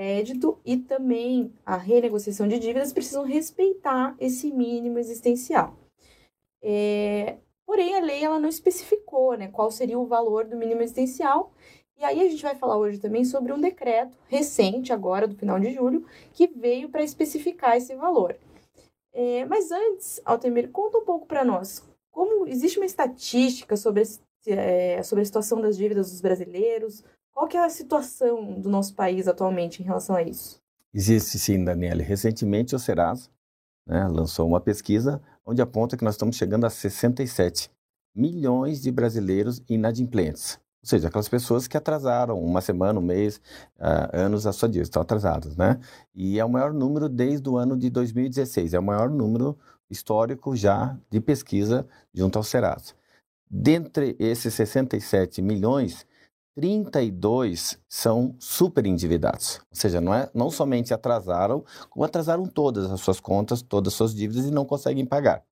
crédito e também a renegociação de dívidas precisam respeitar esse mínimo existencial. É, porém, a lei ela não especificou né, qual seria o valor do mínimo existencial. E aí a gente vai falar hoje também sobre um decreto recente, agora do final de julho, que veio para especificar esse valor. É, mas antes, Altemir, conta um pouco para nós. Como existe uma estatística sobre, é, sobre a situação das dívidas dos brasileiros? Qual que é a situação do nosso país atualmente em relação a isso? Existe sim, Daniele. Recentemente o Serasa né, lançou uma pesquisa onde aponta que nós estamos chegando a 67 milhões de brasileiros inadimplentes. Ou seja, aquelas pessoas que atrasaram uma semana, um mês, uh, anos a sua dívida, estão atrasadas, né? E é o maior número desde o ano de 2016, é o maior número histórico já de pesquisa junto ao Serasa. Dentre esses 67 milhões, 32 são super endividados. Ou seja, não, é, não somente atrasaram, como atrasaram todas as suas contas, todas as suas dívidas e não conseguem pagar.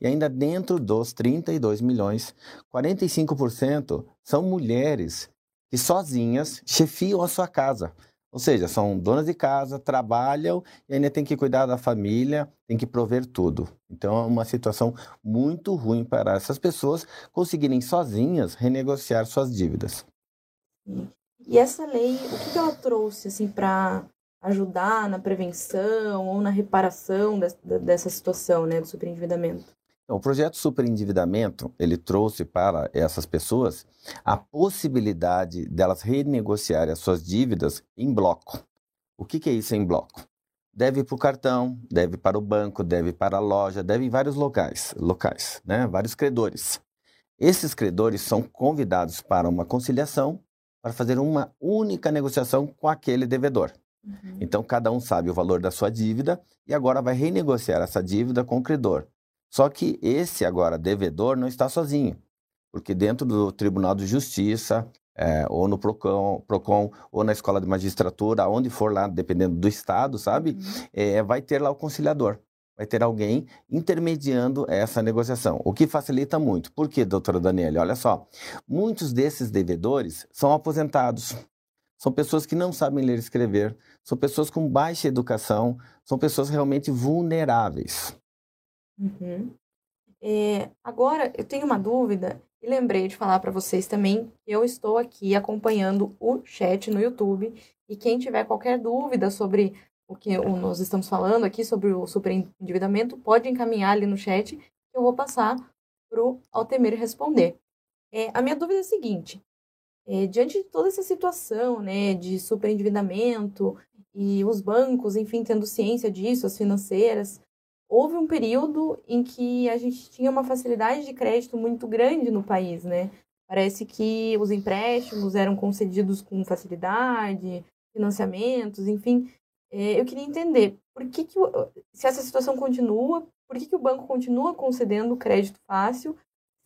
E ainda dentro dos 32 milhões, 45% são mulheres que sozinhas chefiam a sua casa. Ou seja, são donas de casa, trabalham e ainda tem que cuidar da família, tem que prover tudo. Então é uma situação muito ruim para essas pessoas conseguirem sozinhas renegociar suas dívidas. E essa lei, o que ela trouxe assim para ajudar na prevenção ou na reparação dessa situação, né, do superendividamento? Então, o projeto Superendividamento, ele trouxe para essas pessoas a possibilidade delas renegociarem as suas dívidas em bloco. O que, que é isso em bloco? Deve para o cartão, deve para o banco, deve para a loja, deve em vários locais, locais, né? vários credores. Esses credores são convidados para uma conciliação para fazer uma única negociação com aquele devedor. Uhum. Então, cada um sabe o valor da sua dívida e agora vai renegociar essa dívida com o credor. Só que esse agora devedor não está sozinho, porque dentro do Tribunal de Justiça, é, ou no Procon, Procon, ou na Escola de Magistratura, onde for lá, dependendo do estado, sabe, uhum. é, vai ter lá o conciliador vai ter alguém intermediando essa negociação, o que facilita muito. Por quê, doutora Daniela? Olha só, muitos desses devedores são aposentados, são pessoas que não sabem ler e escrever, são pessoas com baixa educação, são pessoas realmente vulneráveis. Uhum. É, agora, eu tenho uma dúvida e lembrei de falar para vocês também que eu estou aqui acompanhando o chat no YouTube e quem tiver qualquer dúvida sobre o que nós estamos falando aqui sobre o superendividamento, pode encaminhar ali no chat, que eu vou passar para o Altemir responder. É, a minha dúvida é a seguinte, é, diante de toda essa situação né, de superendividamento e os bancos, enfim, tendo ciência disso, as financeiras, houve um período em que a gente tinha uma facilidade de crédito muito grande no país, né? Parece que os empréstimos eram concedidos com facilidade, financiamentos, enfim, eu queria entender por que, que se essa situação continua, por que, que o banco continua concedendo crédito fácil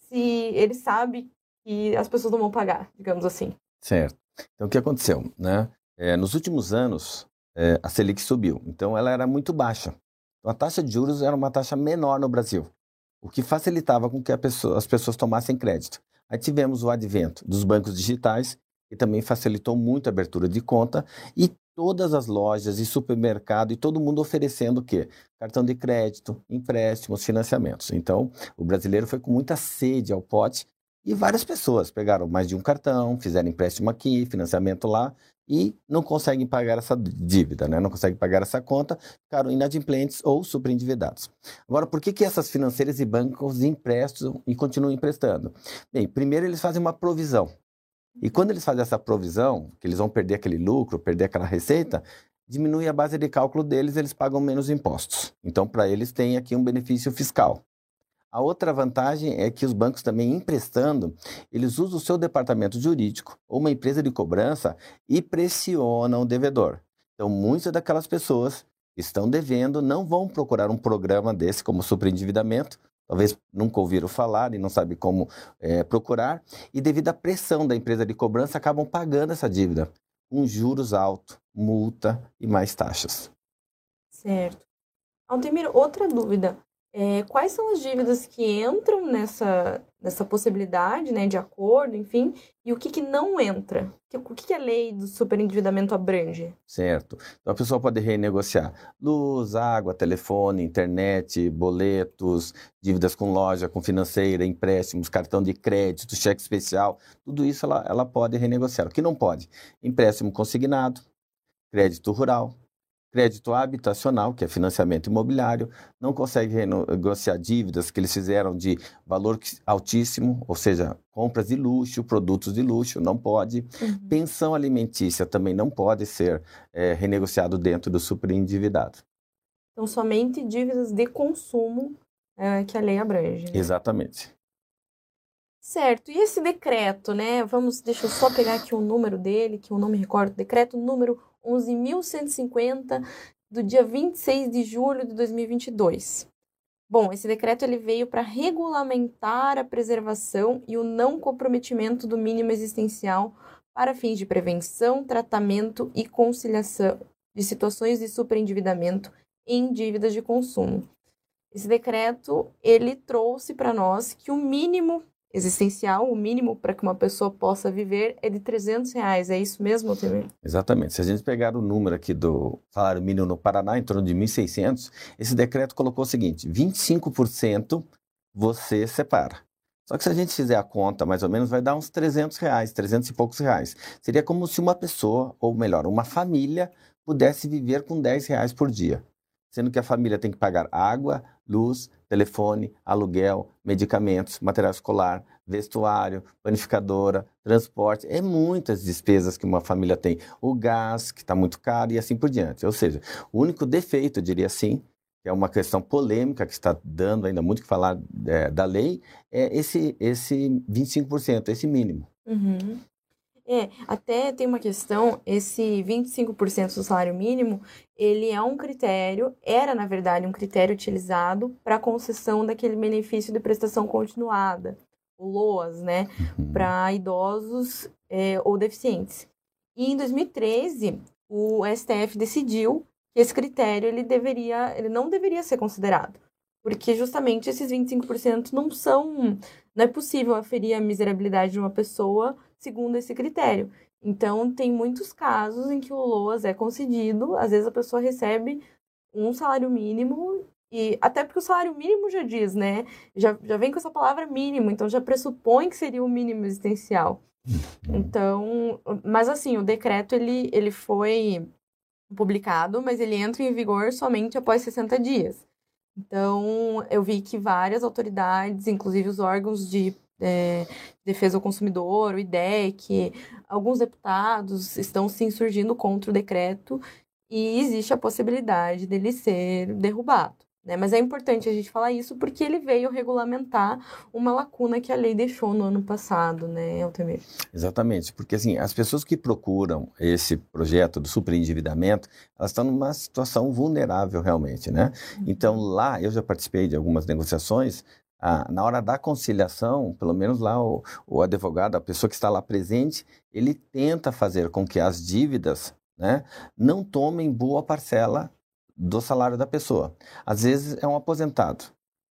se ele sabe que as pessoas não vão pagar, digamos assim. Certo. Então, o que aconteceu? Né? É, nos últimos anos, é, a Selic subiu, então ela era muito baixa. Então, a taxa de juros era uma taxa menor no Brasil, o que facilitava com que pessoa, as pessoas tomassem crédito. Aí tivemos o advento dos bancos digitais, que também facilitou muito a abertura de conta, e todas as lojas e supermercado e todo mundo oferecendo o quê? Cartão de crédito, empréstimos, financiamentos. Então, o brasileiro foi com muita sede ao pote e várias pessoas pegaram mais de um cartão, fizeram empréstimo aqui, financiamento lá e não conseguem pagar essa dívida, né? não conseguem pagar essa conta, ficaram inadimplentes ou superendividados. Agora, por que, que essas financeiras e bancos emprestam e continuam emprestando? Bem, primeiro eles fazem uma provisão. E quando eles fazem essa provisão, que eles vão perder aquele lucro, perder aquela receita, diminui a base de cálculo deles, eles pagam menos impostos. Então, para eles tem aqui um benefício fiscal. A outra vantagem é que os bancos também emprestando, eles usam o seu departamento jurídico ou uma empresa de cobrança e pressionam o devedor. Então, muitas daquelas pessoas que estão devendo não vão procurar um programa desse como superendividamento, talvez nunca ouviram falar e não sabem como é, procurar, e devido à pressão da empresa de cobrança, acabam pagando essa dívida com juros altos, multa e mais taxas. Certo. Altemir, outra dúvida. É, quais são as dívidas que entram nessa, nessa possibilidade né, de acordo, enfim, e o que, que não entra? O que, que a lei do superendividamento abrange? Certo. Então a pessoa pode renegociar luz, água, telefone, internet, boletos, dívidas com loja, com financeira, empréstimos, cartão de crédito, cheque especial, tudo isso ela, ela pode renegociar. O que não pode? Empréstimo consignado, crédito rural, crédito habitacional, que é financiamento imobiliário, não consegue renegociar dívidas que eles fizeram de valor altíssimo, ou seja, compras de luxo, produtos de luxo, não pode. Uhum. Pensão alimentícia também não pode ser é, renegociado dentro do superendividado. Então, somente dívidas de consumo é, que a lei abrange. Né? Exatamente. Certo. E esse decreto, né? Vamos, deixa eu só pegar aqui o número dele, que eu não me recordo. Decreto número 11.150, do dia 26 de julho de 2022. Bom, esse decreto ele veio para regulamentar a preservação e o não comprometimento do mínimo existencial para fins de prevenção, tratamento e conciliação de situações de superendividamento em dívidas de consumo. Esse decreto ele trouxe para nós que o mínimo existencial, o mínimo para que uma pessoa possa viver é de 300 reais. É isso mesmo, Temer? Exatamente. Se a gente pegar o número aqui do salário mínimo no Paraná, em torno de 1.600, esse decreto colocou o seguinte, 25% você separa. Só que se a gente fizer a conta, mais ou menos, vai dar uns 300 reais, 300 e poucos reais. Seria como se uma pessoa, ou melhor, uma família, pudesse viver com 10 reais por dia. Sendo que a família tem que pagar água, luz, telefone, aluguel, medicamentos, material escolar, vestuário, panificadora, transporte, é muitas despesas que uma família tem. O gás, que está muito caro, e assim por diante. Ou seja, o único defeito, eu diria assim, que é uma questão polêmica que está dando ainda muito que falar é, da lei, é esse, esse 25%, esse mínimo. Uhum. É, até tem uma questão, esse 25% do salário mínimo, ele é um critério, era na verdade um critério utilizado para concessão daquele benefício de prestação continuada, o LOAS, né, uhum. para idosos é, ou deficientes. E em 2013, o STF decidiu que esse critério ele deveria, ele não deveria ser considerado, porque justamente esses 25% não são, não é possível aferir a miserabilidade de uma pessoa segundo esse critério. Então, tem muitos casos em que o LOAS é concedido, às vezes a pessoa recebe um salário mínimo, e até porque o salário mínimo já diz, né? Já, já vem com essa palavra mínimo, então já pressupõe que seria o mínimo existencial. Uhum. Então, mas assim, o decreto ele, ele foi publicado, mas ele entra em vigor somente após 60 dias. Então, eu vi que várias autoridades, inclusive os órgãos de é, Defesa do Consumidor, o IDEC, alguns deputados estão se insurgindo contra o decreto e existe a possibilidade dele ser derrubado. Né? Mas é importante a gente falar isso porque ele veio regulamentar uma lacuna que a lei deixou no ano passado, né, Altemir? Exatamente, porque assim, as pessoas que procuram esse projeto do superendividamento, elas estão numa situação vulnerável realmente, né? Uhum. Então lá, eu já participei de algumas negociações, ah, na hora da conciliação, pelo menos lá o, o, advogado, a pessoa que está lá presente, ele tenta fazer com que as dívidas né, não tomem boa parcela do salário da pessoa. Às vezes é um aposentado.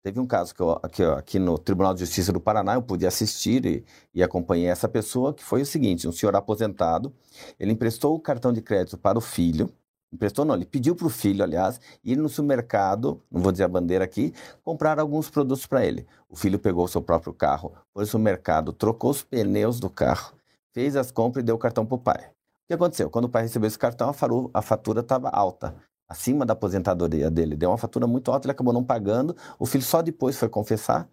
Teve um caso que, eu, que eu, aqui no Tribunal de Justiça do Paraná eu pude assistir e, e acompanhei essa pessoa, que foi o seguinte: um senhor aposentado, ele emprestou o cartão de crédito para o filho, Emprestou não, ele pediu para o filho, aliás, ir no supermercado, não vou dizer a bandeira aqui, comprar alguns produtos para ele. O filho pegou o seu próprio carro, foi no supermercado, trocou os pneus do carro, fez as compras e deu o cartão para o pai. O que aconteceu? Quando o pai recebeu esse cartão, a fatura estava alta, acima da aposentadoria dele. Deu uma fatura muito alta, ele acabou não pagando. O filho só depois foi confessar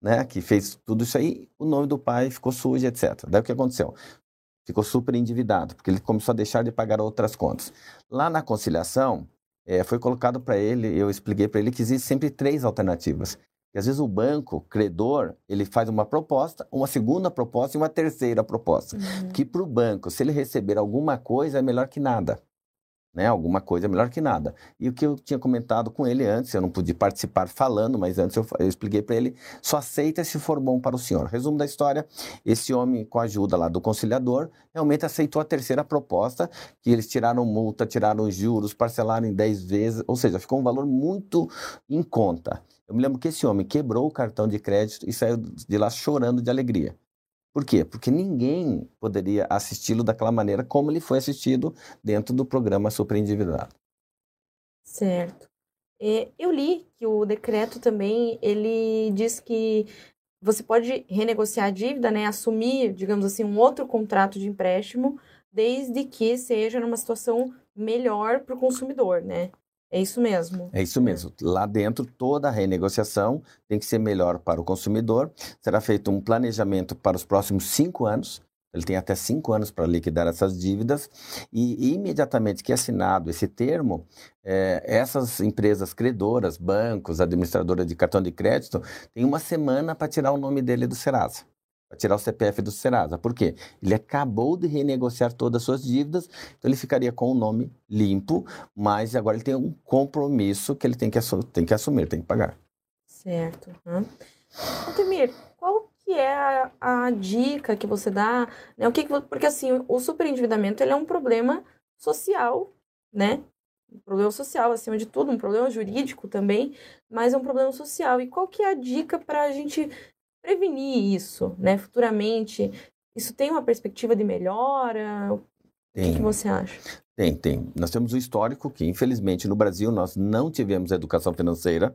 né, que fez tudo isso aí, o nome do pai ficou sujo, etc. Daí o que aconteceu? Ficou super endividado, porque ele começou a deixar de pagar outras contas. Lá na conciliação, é, foi colocado para ele, eu expliquei para ele que existem sempre três alternativas. E às vezes o banco, credor, ele faz uma proposta, uma segunda proposta e uma terceira proposta. Uhum. Que para o banco, se ele receber alguma coisa, é melhor que nada. Né? Alguma coisa é melhor que nada. E o que eu tinha comentado com ele antes, eu não pude participar falando, mas antes eu, eu expliquei para ele, só aceita se for bom para o senhor. Resumo da história, esse homem, com a ajuda lá do conciliador, realmente aceitou a terceira proposta, que eles tiraram multa, tiraram juros, parcelaram em 10 vezes, ou seja, ficou um valor muito em conta. Eu me lembro que esse homem quebrou o cartão de crédito e saiu de lá chorando de alegria. Por quê? Porque ninguém poderia assisti-lo daquela maneira como ele foi assistido dentro do programa Endividado. Certo. É, eu li que o decreto também, ele diz que você pode renegociar a dívida, né, assumir, digamos assim, um outro contrato de empréstimo, desde que seja numa situação melhor para o consumidor, né? É isso mesmo. É isso mesmo. Lá dentro, toda a renegociação tem que ser melhor para o consumidor. Será feito um planejamento para os próximos cinco anos. Ele tem até cinco anos para liquidar essas dívidas. E, imediatamente que é assinado esse termo, é, essas empresas credoras, bancos, administradoras de cartão de crédito, têm uma semana para tirar o nome dele do Serasa tirar o CPF do Serasa. Por quê? Ele acabou de renegociar todas as suas dívidas, então ele ficaria com o nome limpo, mas agora ele tem um compromisso que ele tem que, assumir, tem que assumir, tem que pagar. Certo. Uhum. Altemir, qual que é a, a, dica que você dá? Né? O que, que porque assim, o superendividamento ele é um problema social, né? Um problema social, acima de tudo, um problema jurídico também, mas é um problema social. E qual que é a dica para a gente prevenir isso, né? Futuramente, isso tem uma perspectiva de melhora? O que, que, você acha? Tem, tem. Nós temos um histórico que, infelizmente, no Brasil nós não tivemos educação financeira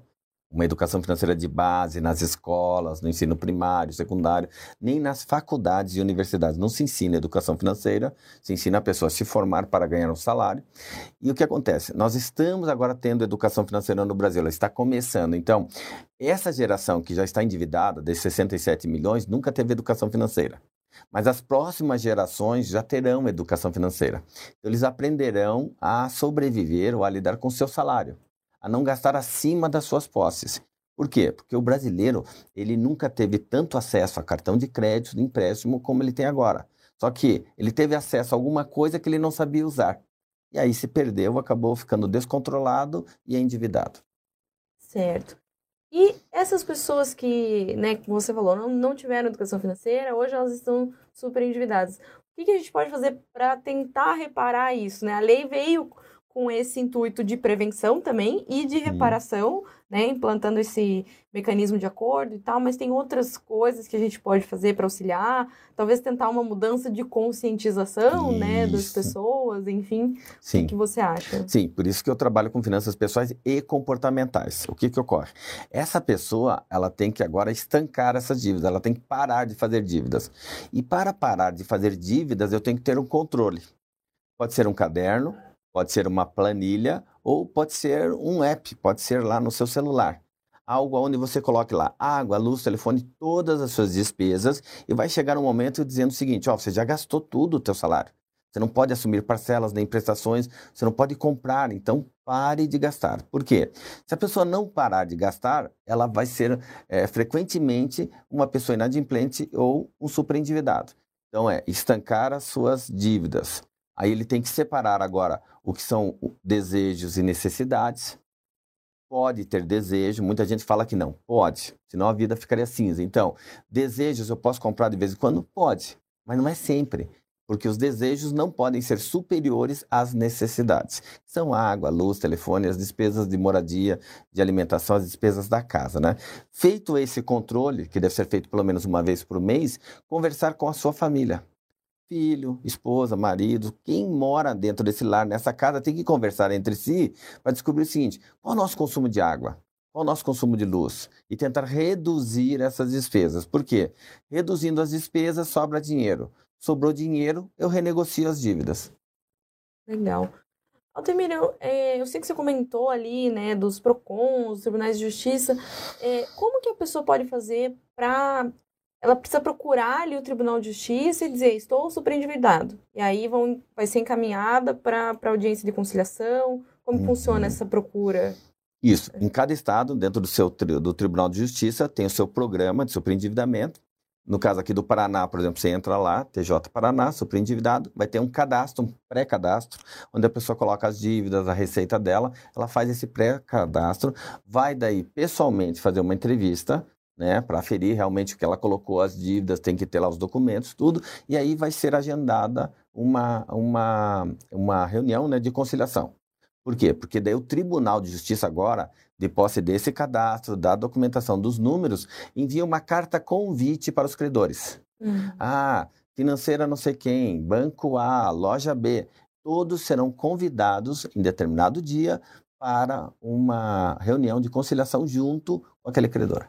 uma educação financeira de base nas escolas, no ensino primário, secundário, nem nas faculdades e universidades. Não se ensina educação financeira, se ensina a pessoa a se formar para ganhar um salário. E o que acontece? Nós estamos agora tendo educação financeira no Brasil, ela está começando. Então, essa geração que já está endividada, desses 67 milhões, nunca teve educação financeira. Mas as próximas gerações já terão educação financeira. Então, eles aprenderão a sobreviver ou a lidar com seu salário a não gastar acima das suas posses. Por quê? Porque o brasileiro, ele nunca teve tanto acesso a cartão de crédito, de empréstimo, como ele tem agora. Só que ele teve acesso a alguma coisa que ele não sabia usar. E aí se perdeu, acabou ficando descontrolado e endividado. Certo. E essas pessoas que, né, como você falou, não, não tiveram educação financeira, hoje elas estão super endividadas. O que, que a gente pode fazer para tentar reparar isso? Né? A lei veio com esse intuito de prevenção também e de reparação, né, implantando esse mecanismo de acordo e tal, mas tem outras coisas que a gente pode fazer para auxiliar, talvez tentar uma mudança de conscientização, isso. né, das pessoas, enfim. Sim. O que você acha? Sim, por isso que eu trabalho com finanças pessoais e comportamentais. O que que ocorre? Essa pessoa, ela tem que agora estancar essas dívidas, ela tem que parar de fazer dívidas. E para parar de fazer dívidas, eu tenho que ter um controle. Pode ser um caderno, Pode ser uma planilha ou pode ser um app, pode ser lá no seu celular. Algo onde você coloque lá água, luz, telefone, todas as suas despesas e vai chegar um momento dizendo o seguinte, ó, você já gastou tudo o teu salário. Você não pode assumir parcelas nem prestações, você não pode comprar, então pare de gastar. Por quê? Se a pessoa não parar de gastar, ela vai ser é, frequentemente uma pessoa inadimplente ou um superendividado. Então é estancar as suas dívidas. Aí ele tem que separar agora o que são desejos e necessidades. Pode ter desejo, muita gente fala que não. Pode, senão a vida ficaria cinza. Então, desejos eu posso comprar de vez em quando? Pode, mas não é sempre. Porque os desejos não podem ser superiores às necessidades. São água, luz, telefone, as despesas de moradia, de alimentação, as despesas da casa, né? Feito esse controle, que deve ser feito pelo menos uma vez por mês, conversar com a sua família filho, esposa, marido, quem mora dentro desse lar, nessa casa, tem que conversar entre si para descobrir o seguinte: qual é o nosso consumo de água? Qual é o nosso consumo de luz? E tentar reduzir essas despesas. Por quê? Reduzindo as despesas, sobra dinheiro. Sobrou dinheiro, eu renegocio as dívidas. Legal. Altemir, eu, é, eu sei que você comentou ali, né, dos PROCONs, dos tribunais de justiça. É, como que a pessoa pode fazer para ela precisa procurar ali o Tribunal de Justiça e dizer, estou superendividado. E aí vão, vai ser encaminhada para audiência de conciliação. Como uhum. funciona essa procura? Isso. Em cada estado, dentro do seu do Tribunal de Justiça, tem o seu programa de superendividamento. No caso aqui do Paraná, por exemplo, você entra lá, TJ Paraná, superendividado, vai ter um cadastro, um pré-cadastro, onde a pessoa coloca as dívidas, a receita dela, ela faz esse pré-cadastro, vai daí pessoalmente fazer uma entrevista, né, para aferir realmente o que ela colocou, as dívidas, tem que ter lá os documentos, tudo, e aí vai ser agendada uma, uma, uma reunião né, de conciliação. Por quê? Porque daí o Tribunal de Justiça agora, de posse desse cadastro, da documentação dos números, envia uma carta convite para os credores. Uhum. Ah, financeira não sei quem, banco A, loja B, todos serão convidados em determinado dia para uma reunião de conciliação junto com aquele credor.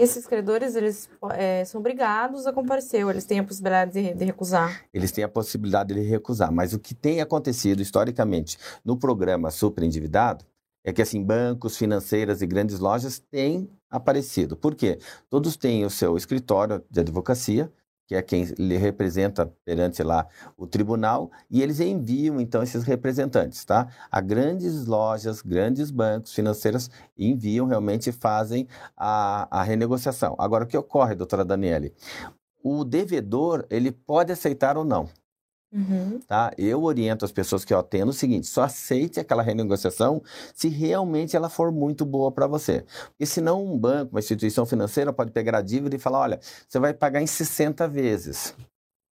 Esses credores, eles é, são obrigados a comparecer, ou eles têm a possibilidade de, de, recusar? Eles têm a possibilidade de recusar, mas o que tem acontecido historicamente no programa Super Endividado é que, assim, bancos, financeiras e grandes lojas têm aparecido. Por quê? Todos têm o seu escritório de advocacia, que é quem lhe representa perante lá o tribunal, e eles enviam então esses representantes, tá? A grandes lojas, grandes bancos financeiros enviam realmente fazem a, a renegociação. Agora, o que ocorre, doutora Daniele? O devedor, ele pode aceitar ou não. Uhum. Tá? Eu oriento as pessoas que eu atendo o seguinte: só aceite aquela renegociação se realmente ela for muito boa para você. Porque senão um banco, uma instituição financeira pode pegar a dívida e falar: olha, você vai pagar em 60 vezes.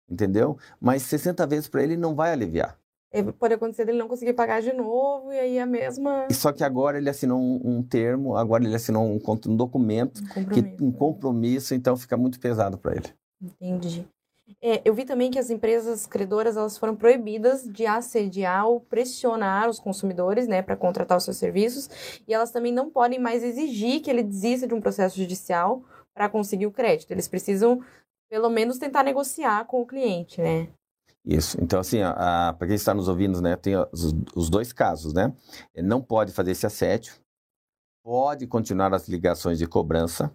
Entendeu? Mas 60 vezes para ele não vai aliviar. É, pode acontecer dele não conseguir pagar de novo e aí a mesma. Só que agora ele assinou um, um termo, agora ele assinou um, um documento, um compromisso. Que, um compromisso, então fica muito pesado para ele. Entendi. É, eu vi também que as empresas credoras elas foram proibidas de assediar ou pressionar os consumidores, né, para contratar os seus serviços, e elas também não podem mais exigir que ele desista de um processo judicial para conseguir o crédito. Eles precisam, pelo menos, tentar negociar com o cliente, né? Isso. Então, assim, para quem está nos ouvindo, né, tem os, os dois casos, né? Ele não pode fazer esse assédio, pode continuar as ligações de cobrança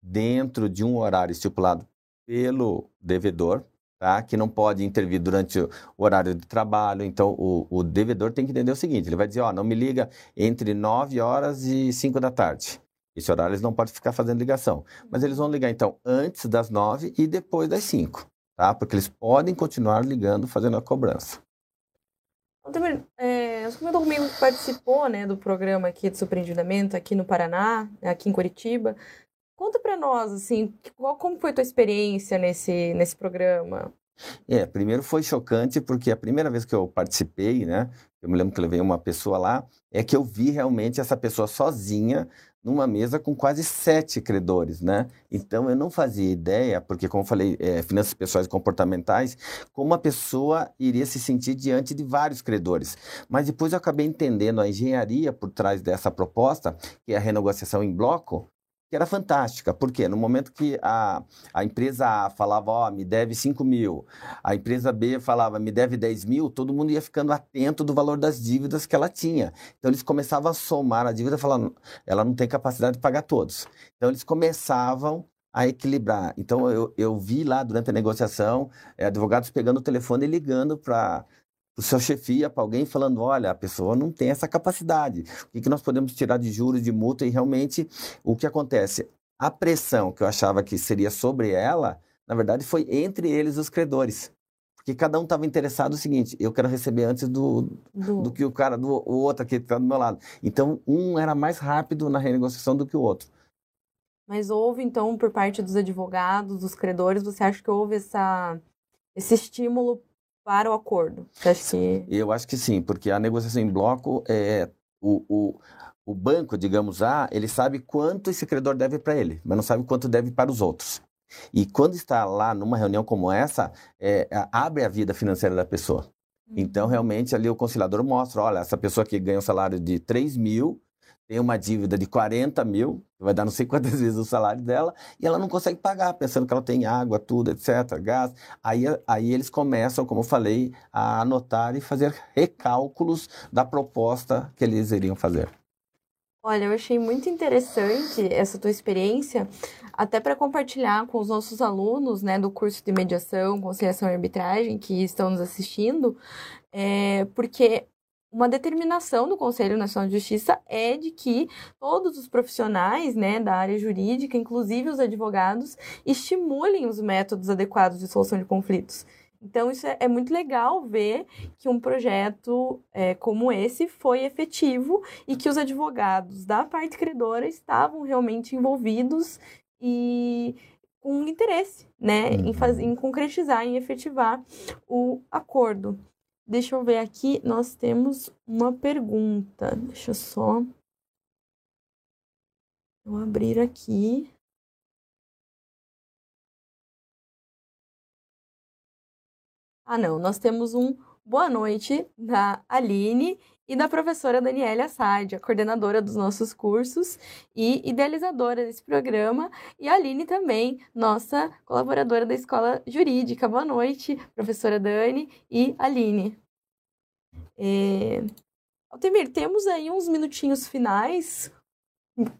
dentro de um horário estipulado pelo devedor, tá? que não pode intervir durante o horário de trabalho. Então, o, o devedor tem que entender o seguinte: ele vai dizer, ó, não me liga entre 9 horas e 5 da tarde. Esse horário eles não podem ficar fazendo ligação. Mas eles vão ligar, então, antes das 9 e depois das 5, tá? Porque eles podem continuar ligando, fazendo a cobrança. É, o meu domingo participou né, do programa aqui de surpreendimento aqui no Paraná, aqui em Curitiba. Conta para nós, assim, qual, como foi a tua experiência nesse, nesse programa? É, primeiro foi chocante porque a primeira vez que eu participei, né, eu me lembro que levei uma pessoa lá, é que eu vi realmente essa pessoa sozinha numa mesa com quase sete credores, né? Então eu não fazia ideia, porque como eu falei, é, finanças pessoais e comportamentais, como a pessoa iria se sentir diante de vários credores. Mas depois eu acabei entendendo a engenharia por trás dessa proposta, que é a renegociação em bloco, que era fantástica, porque no momento que a, a empresa A falava, ó, oh, me deve 5 mil, a empresa B falava, me deve 10 mil, todo mundo ia ficando atento do valor das dívidas que ela tinha. Então eles começavam a somar a dívida, falando, ela não tem capacidade de pagar todos. Então eles começavam a equilibrar. Então eu, eu vi lá durante a negociação é, advogados pegando o telefone e ligando para o seu chefia para alguém falando, olha, a pessoa não tem essa capacidade. O que, nós podemos tirar de juros, de multa? E realmente, o que acontece? A pressão que eu achava que seria sobre ela, na verdade, foi entre eles os credores. Porque cada um estava interessado no seguinte, eu quero receber antes do, do... do que o cara, do o outro que está do meu lado. Então, um era mais rápido na renegociação do que o outro. Mas houve, então, por parte dos advogados, dos credores, você acha que houve essa, esse estímulo para o acordo? Você acha que... Eu acho que sim, porque a negociação em bloco é o, o, o banco, digamos, ah, ele sabe quanto esse credor deve para ele, mas não sabe quanto deve para os outros. E quando está lá numa reunião como essa, é, abre a vida financeira da pessoa. Então, uhum. realmente, ali o conciliador mostra, olha, essa pessoa que ganha um salário de 3 mil, tem uma dívida de 40 mil, vai dar não sei quantas vezes o salário dela, e ela não consegue pagar, pensando que ela tem água, tudo, etc., gás. Aí, aí eles começam, como eu falei, a anotar e fazer recálculos da proposta que eles iriam fazer. Olha, eu achei muito interessante essa tua experiência, até para compartilhar com os nossos alunos né, do curso de mediação, conciliação e arbitragem que estão nos assistindo, é, porque uma determinação do Conselho Nacional de Justiça é de que todos os profissionais né, da área jurídica, inclusive os advogados, estimulem os métodos adequados de solução de conflitos. Então, isso é, é muito legal ver que um projeto é, como esse foi efetivo e que os advogados da parte credora estavam realmente envolvidos e com interesse né, uhum. em, faz, em concretizar, em efetivar o acordo. Deixa eu ver aqui, nós temos uma pergunta. Deixa eu só eu abrir aqui. Ah, não, nós temos um boa noite da Aline e da professora Daniela Assad, a coordenadora dos nossos cursos e idealizadora desse programa, e a Aline também, nossa colaboradora da Escola Jurídica. Boa noite, professora Dani e Aline. É... Altemir, temos aí uns minutinhos finais.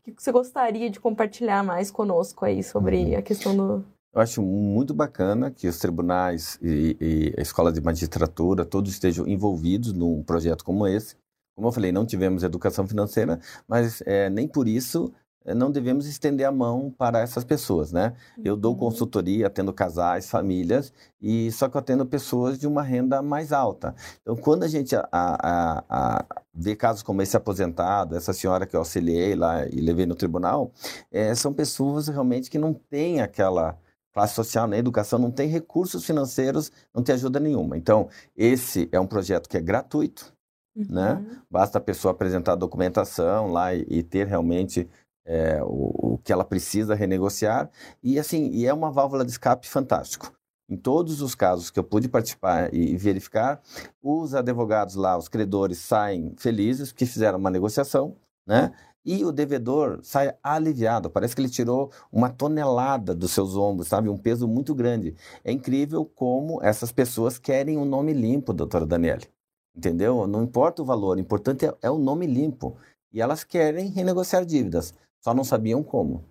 Que você gostaria de compartilhar mais conosco aí sobre uhum. a questão do, eu acho muito bacana que os tribunais e, e, a escola de magistratura todos estejam envolvidos num projeto como esse. Como eu falei, não tivemos educação financeira, mas é, nem por isso não devemos estender a mão para essas pessoas, né? Eu dou uhum. consultoria, atendo casais, famílias, e só que eu atendo pessoas de uma renda mais alta. Então, quando a gente a, a, a, vê casos como esse aposentado, essa senhora que eu auxiliei lá e levei no tribunal, é, são pessoas realmente que não têm aquela classe social na educação não tem recursos financeiros, não tem ajuda nenhuma. Então, esse é um projeto que é gratuito, né? uhum. né? Basta a pessoa apresentar a documentação lá e, e ter realmente é, o, o, que ela precisa renegociar. E assim, e é uma válvula de escape fantástico. Em todos os casos que eu pude participar e verificar, os advogados lá, os credores, saem felizes porque fizeram uma negociação, né? E o devedor sai aliviado, parece que ele tirou uma tonelada dos seus ombros, sabe? Um peso muito grande. É incrível como essas pessoas querem um nome limpo, doutora Daniele. Entendeu? Não importa o valor, o importante é, é o nome limpo. E elas querem renegociar dívidas, só não sabiam como.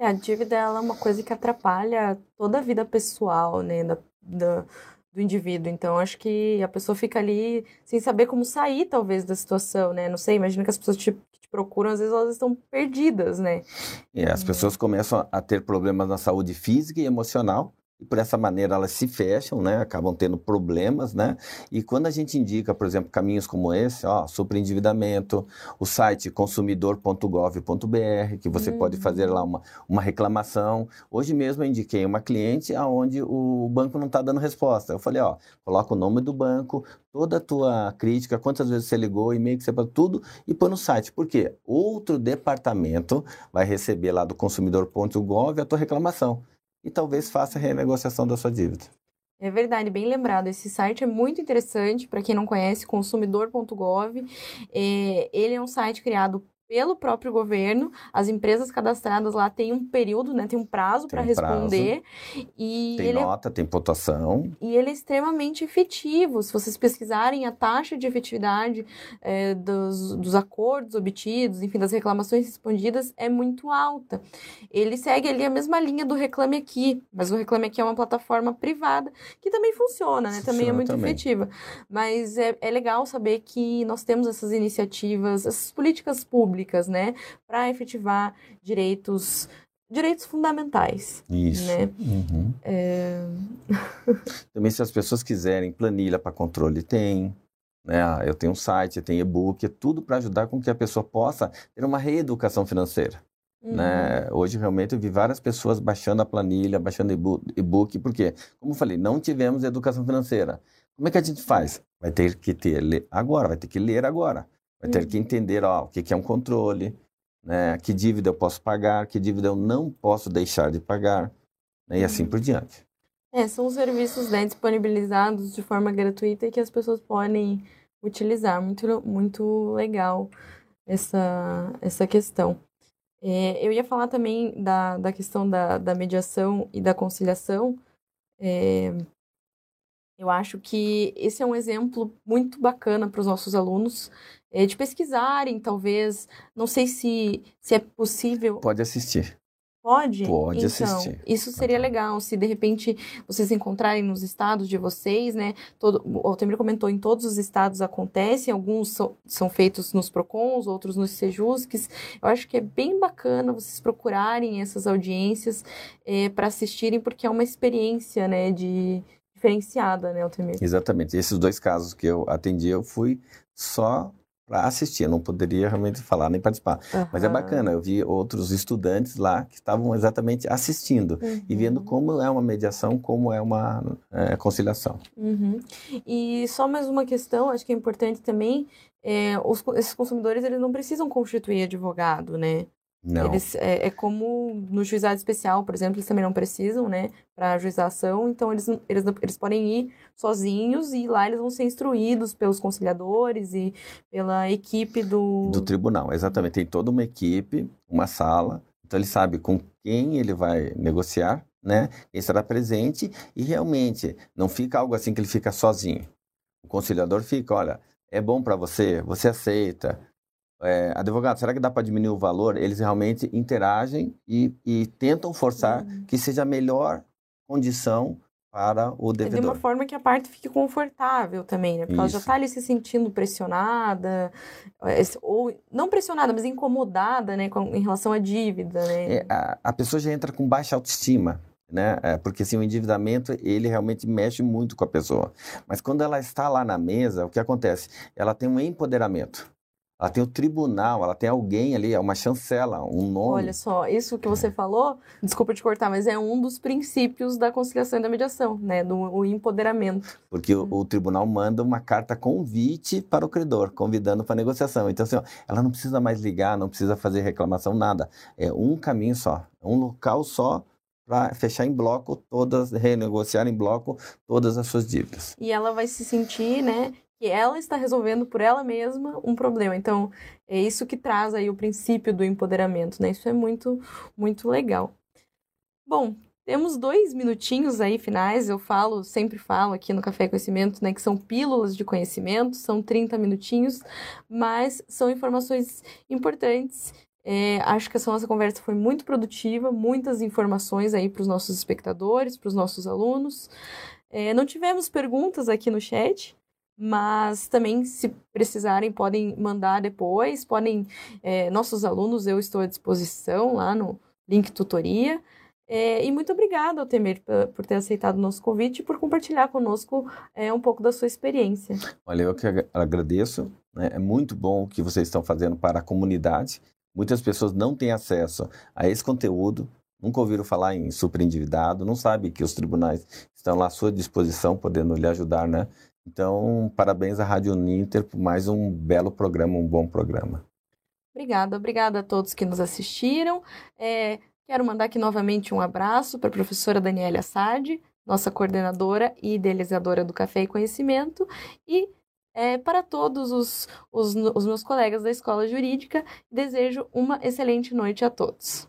É, a dívida é uma coisa que atrapalha toda a vida pessoal, né, da, da, do indivíduo. Então, acho que a pessoa fica ali sem saber como sair, talvez, da situação, né? Não sei, imagina que as pessoas te, te procuram, às vezes elas estão perdidas, né? É, as pessoas começam a ter problemas na saúde física e emocional e por essa maneira elas se fecham, né? Acabam tendo problemas, né? E quando a gente indica, por exemplo, caminhos como esse, ó, superendividamento, o site consumidor.gov.br, que você uhum. pode fazer lá uma, uma reclamação. Hoje mesmo eu indiquei uma cliente aonde o banco não está dando resposta. Eu falei, ó, coloca o nome do banco, toda a tua crítica, quantas vezes você ligou, e-mail que você tudo e põe no site. Por quê? Outro departamento vai receber lá do consumidor.gov a tua reclamação e talvez faça a renegociação da sua dívida. É verdade, bem lembrado. Esse site é muito interessante para quem não conhece, consumidor.gov. É, ele é um site criado pelo próprio governo. As empresas cadastradas lá têm um período, né? Tem um prazo para responder. Prazo, e tem é nota, tem pontuação. E ele é extremamente efetivo. Se vocês pesquisarem a taxa de efetividade é, dos, dos acordos obtidos, enfim, das reclamações respondidas, é muito alta. Ele segue ali a mesma linha do Reclame Aqui, mas o Reclame Aqui é uma plataforma privada que também funciona, né? Funciona também é muito também. efetiva. Mas é, é legal saber que nós temos essas iniciativas, essas políticas públicas públicas, né, para efetivar direitos direitos fundamentais. Isso. Né? Uhum. É... Também se as pessoas quiserem planilha para controle, tem. Né? Ah, eu tenho um site, tem e-book, é tudo para ajudar com que a pessoa possa ter uma reeducação financeira. Uhum. Né? Hoje, realmente, eu vi várias pessoas baixando a planilha, baixando e-book, porque, como eu falei, não tivemos educação financeira. Como é que a gente faz? Vai ter que ter agora, vai ter que ler agora. Vai ter que uhum. entender ó, o que é um controle, né? que dívida eu posso pagar, que dívida eu não posso deixar de pagar, né? e assim uhum. por diante. É, são serviços né, disponibilizados de forma gratuita e que as pessoas podem utilizar. Muito, muito legal essa, essa questão. É, eu ia falar também da, da questão da, da mediação e da conciliação. É, eu acho que esse é um exemplo muito bacana para os nossos alunos é, de pesquisarem, talvez. Não sei se, se é possível. Pode assistir. Pode? Pode então, assistir. Isso seria legal, se de repente vocês encontrarem nos estados de vocês, né? Todo, o Altemir comentou, em todos os estados acontece, alguns são, são feitos nos PROCONs, outros nos SEJUSCs. Eu acho que é bem bacana vocês procurarem essas audiências para assistirem, porque é uma experiência, né, de diferenciada, né, Altemir? Exatamente. Esses dois casos que eu atendi, eu fui só para assistir, eu não poderia realmente falar nem participar. Mas é bacana, eu vi outros estudantes lá que estavam exatamente assistindo e vendo Uhum. como é uma mediação, como é uma é, conciliação. Uhum. E só mais uma questão, acho que é importante também, é, os, esses consumidores eles não precisam constituir advogado, né? Não, Eles, é, é como no juizado especial, por exemplo, eles também não precisam, né, para ajuização, então eles, eles, eles podem ir sozinhos e lá eles vão ser instruídos pelos conciliadores e pela equipe do... do tribunal, exatamente. Tem toda uma equipe, uma sala, então ele sabe com quem ele vai negociar, né? Quem estará presente e realmente não fica algo assim que ele fica sozinho. O conciliador fica, olha, é bom para você, você aceita. É, advogado, será que dá para diminuir o valor? Eles realmente interagem e, e tentam forçar Uhum. que seja a melhor condição para o É de uma devedor. forma que a parte fique confortável também, né? Porque ela já Isso. tá ali se sentindo pressionada, eh, ou não pressionada, mas incomodada, né, com, em relação à dívida, né? É, a, a pessoa já entra com baixa autoestima, né? É, porque assim, o endividamento, ele realmente mexe muito com a pessoa. Mas quando ela está lá na mesa, o que acontece? Ela tem um empoderamento. Ela tem o tribunal, ela tem alguém ali, é uma chancela, um nome. Olha só, isso que você falou, desculpa te cortar, mas é um dos princípios da conciliação e da mediação, né? Do o empoderamento. Porque o, o tribunal manda uma carta convite para o credor, convidando para a negociação. Então, assim, ó, ela não precisa mais ligar, não precisa fazer reclamação, nada. É um caminho só, um local só para fechar em bloco todas, renegociar em bloco todas as suas dívidas. E ela vai se sentir, né, que ela está resolvendo por ela mesma um problema. Então, é isso que traz aí o princípio do empoderamento, né? Isso é muito, muito legal. Bom, temos dois minutinhos aí finais. Eu falo, sempre falo aqui no Café Conhecimento, né, que são pílulas de conhecimento, são 30 minutinhos, mas são informações importantes. É, acho que essa nossa conversa foi muito produtiva, muitas informações aí para os nossos espectadores, para os nossos alunos. É, não tivemos perguntas aqui no chat, mas também, se precisarem, podem mandar depois. Podem, é, nossos alunos, eu estou à disposição lá no link tutoria. É, e muito obrigada, Altemir, por, por ter aceitado o nosso convite e por compartilhar conosco é, um pouco da sua experiência. Olha, eu que ag- agradeço. né? É muito bom o que vocês estão fazendo para a comunidade. Muitas pessoas não têm acesso a esse conteúdo, nunca ouviram falar em superendividado, não sabem que os tribunais estão lá à sua disposição, podendo lhe ajudar, né? Então, parabéns à Rádio Uninter por mais um belo programa, um bom programa. Obrigada, obrigada a todos que nos assistiram. É, quero mandar aqui novamente um abraço para a professora Daniela Assad, nossa coordenadora e idealizadora do Café e Conhecimento, e é, para todos os, os, os meus colegas da Escola Jurídica, desejo uma excelente noite a todos.